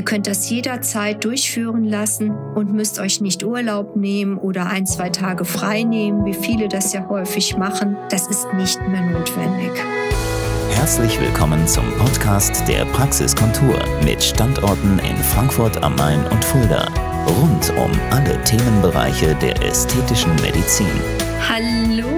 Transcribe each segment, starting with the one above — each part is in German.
Ihr könnt das jederzeit durchführen lassen und müsst euch nicht Urlaub nehmen oder ein, zwei Tage frei nehmen, wie viele das ja häufig machen. Das ist nicht mehr notwendig. Herzlich willkommen zum Podcast der Praxiskontur mit Standorten in Frankfurt am Main und Fulda. Rund um alle Themenbereiche der ästhetischen Medizin. Hallo,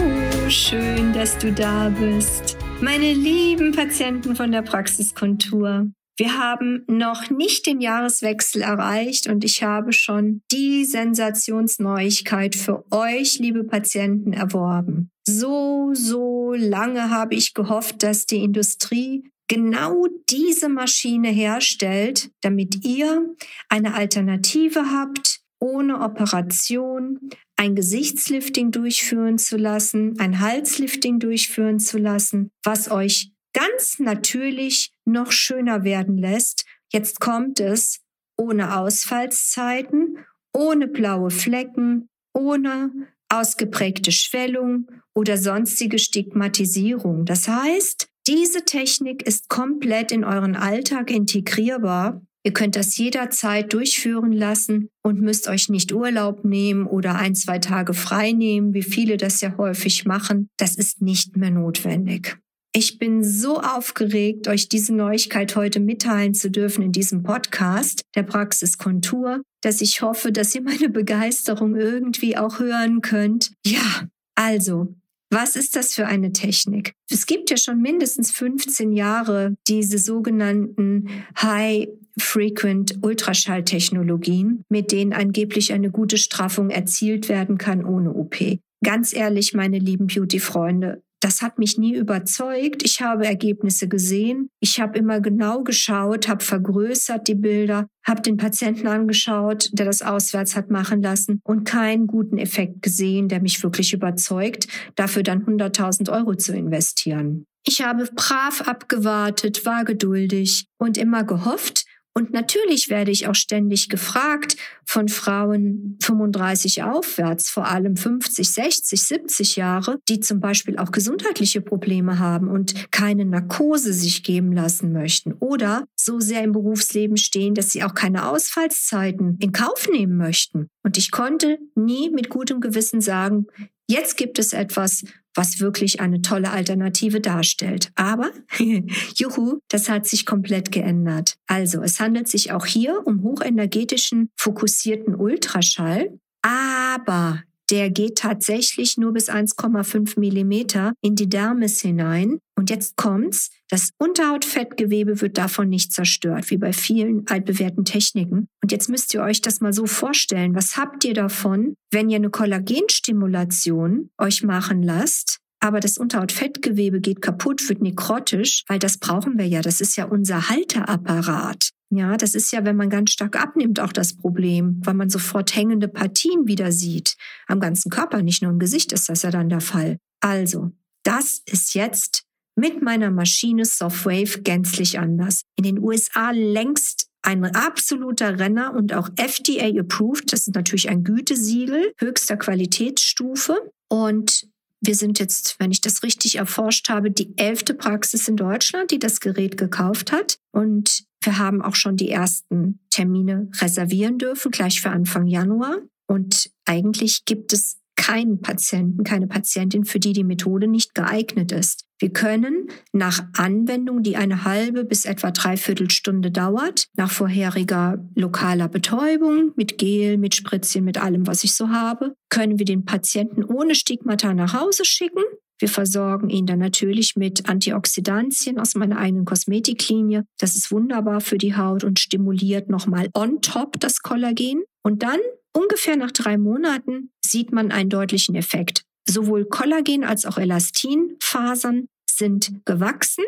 schön, dass du da bist. Meine lieben Patienten von der Praxiskontur. Wir haben noch nicht den Jahreswechsel erreicht und ich habe schon die Sensationsneuigkeit für euch, liebe Patienten, erworben. So, so lange habe ich gehofft, dass die Industrie genau diese Maschine herstellt, damit ihr eine Alternative habt, ohne Operation ein Gesichtslifting durchführen zu lassen, ein Halslifting durchführen zu lassen, was euch ganz natürlich noch schöner werden lässt. Jetzt kommt es ohne Ausfallszeiten, ohne blaue Flecken, ohne ausgeprägte Schwellung oder sonstige Stigmatisierung. Das heißt, diese Technik ist komplett in euren Alltag integrierbar. Ihr könnt das jederzeit durchführen lassen und müsst euch nicht Urlaub nehmen oder ein, zwei Tage frei nehmen, wie viele das ja häufig machen. Das ist nicht mehr notwendig. Ich bin so aufgeregt, euch diese Neuigkeit heute mitteilen zu dürfen in diesem Podcast der Praxiskontur, dass ich hoffe, dass ihr meine Begeisterung irgendwie auch hören könnt. Ja, also, was ist das für eine Technik? Es gibt ja schon mindestens 15 Jahre diese sogenannten High Frequent Ultraschalltechnologien, mit denen angeblich eine gute Straffung erzielt werden kann ohne OP. Ganz ehrlich, meine lieben Beauty-Freunde, das hat mich nie überzeugt. Ich habe Ergebnisse gesehen. Ich habe immer genau geschaut, habe vergrößert die Bilder, habe den Patienten angeschaut, der das auswärts hat machen lassen und keinen guten Effekt gesehen, der mich wirklich überzeugt, dafür dann 100.000 Euro zu investieren. Ich habe brav abgewartet, war geduldig und immer gehofft, und natürlich werde ich auch ständig gefragt von Frauen 35 aufwärts, vor allem 50, 60, 70 Jahre, die zum Beispiel auch gesundheitliche Probleme haben und keine Narkose sich geben lassen möchten oder so sehr im Berufsleben stehen, dass sie auch keine Ausfallszeiten in Kauf nehmen möchten. Und ich konnte nie mit gutem Gewissen sagen, Jetzt gibt es etwas, was wirklich eine tolle Alternative darstellt. Aber, juhu, das hat sich komplett geändert. Also, es handelt sich auch hier um hochenergetischen, fokussierten Ultraschall. Aber der geht tatsächlich nur bis 1,5 Millimeter in die Dermis hinein. Und jetzt kommt's. Das Unterhautfettgewebe wird davon nicht zerstört, wie bei vielen altbewährten Techniken. Und jetzt müsst ihr euch das mal so vorstellen. Was habt ihr davon, wenn ihr eine Kollagenstimulation euch machen lasst? aber das Unterhautfettgewebe geht kaputt, wird nekrotisch, weil das brauchen wir ja. Das ist ja unser Halteapparat. Ja, das ist ja, wenn man ganz stark abnimmt, auch das Problem, weil man sofort hängende Partien wieder sieht. Am ganzen Körper, nicht nur im Gesicht ist das ja dann der Fall. Also, das ist jetzt mit meiner Maschine Softwave gänzlich anders. In den USA längst ein absoluter Renner und auch FDA approved. Das ist natürlich ein Gütesiegel höchster Qualitätsstufe. Und wir sind jetzt, wenn ich das richtig erforscht habe, die elfte Praxis in Deutschland, die das Gerät gekauft hat. Und wir haben auch schon die ersten Termine reservieren dürfen, gleich für Anfang Januar. Und eigentlich gibt es keinen Patienten, keine Patientin, für die die Methode nicht geeignet ist. Wir können nach Anwendung, die eine halbe bis etwa dreiviertel Stunde dauert, nach vorheriger lokaler Betäubung mit Gel, mit Spritzchen, mit allem, was ich so habe, können wir den Patienten ohne Stigmata nach Hause schicken wir versorgen ihn dann natürlich mit Antioxidantien aus meiner eigenen Kosmetiklinie. Das ist wunderbar für die Haut und stimuliert nochmal on top das Kollagen. Und dann ungefähr nach drei Monaten sieht man einen deutlichen Effekt. Sowohl Kollagen als auch Elastinfasern sind gewachsen.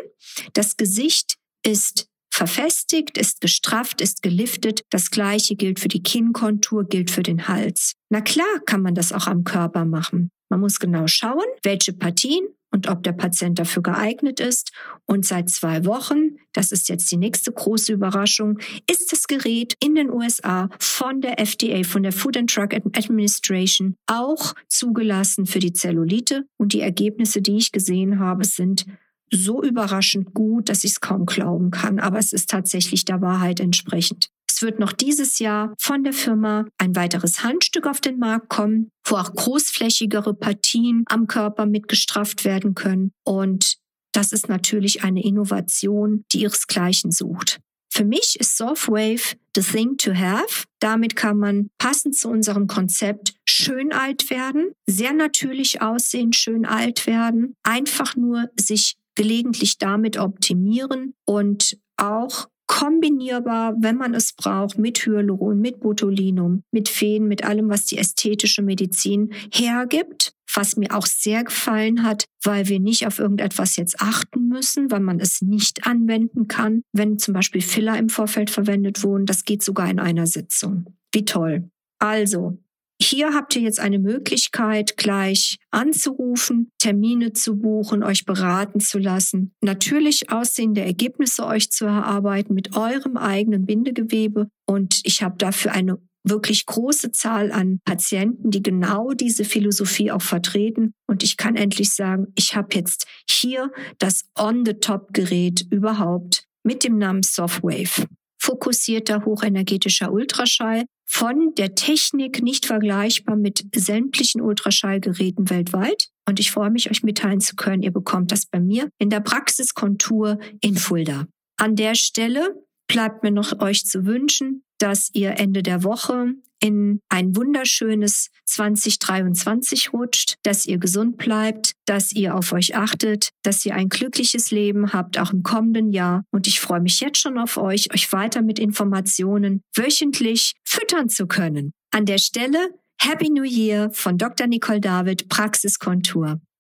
Das Gesicht ist verfestigt, ist gestrafft, ist geliftet. Das gleiche gilt für die Kinnkontur, gilt für den Hals. Na klar kann man das auch am Körper machen. Man muss genau schauen, welche Partien und ob der Patient dafür geeignet ist. Und seit zwei Wochen, das ist jetzt die nächste große Überraschung, ist das Gerät in den USA von der FDA, von der Food and Drug Administration, auch zugelassen für die Zellulite. Und die Ergebnisse, die ich gesehen habe, sind so überraschend gut, dass ich es kaum glauben kann. Aber es ist tatsächlich der Wahrheit entsprechend. Es wird noch dieses Jahr von der Firma ein weiteres Handstück auf den Markt kommen, wo auch großflächigere Partien am Körper mitgestrafft werden können. Und das ist natürlich eine Innovation, die ihresgleichen sucht. Für mich ist Softwave the thing to have. Damit kann man passend zu unserem Konzept schön alt werden, sehr natürlich aussehen, schön alt werden, einfach nur sich gelegentlich damit optimieren und auch kombinierbar, wenn man es braucht, mit Hyaluron, mit Botulinum, mit Feen, mit allem, was die ästhetische Medizin hergibt. Was mir auch sehr gefallen hat, weil wir nicht auf irgendetwas jetzt achten müssen, weil man es nicht anwenden kann, wenn zum Beispiel Filler im Vorfeld verwendet wurden. Das geht sogar in einer Sitzung. Wie toll. Also, hier habt ihr jetzt eine Möglichkeit, gleich anzurufen, Termine zu buchen, euch beraten zu lassen, natürlich aussehende Ergebnisse euch zu erarbeiten mit eurem eigenen Bindegewebe. Und ich habe dafür eine wirklich große Zahl an Patienten, die genau diese Philosophie auch vertreten. Und ich kann endlich sagen, ich habe jetzt hier das On-the-Top-Gerät überhaupt mit dem Namen Softwave. Fokussierter hochenergetischer Ultraschall, von der Technik nicht vergleichbar mit sämtlichen Ultraschallgeräten weltweit. Und ich freue mich, euch mitteilen zu können, ihr bekommt das bei mir in der Praxiskontur in Fulda. An der Stelle bleibt mir noch euch zu wünschen, dass ihr Ende der Woche in ein wunderschönes 2023 rutscht, dass ihr gesund bleibt, dass ihr auf euch achtet, dass ihr ein glückliches Leben habt, auch im kommenden Jahr. Und ich freue mich jetzt schon auf euch, euch weiter mit Informationen wöchentlich füttern zu können. An der Stelle Happy New Year von Dr. Nicole David, Praxiskontur.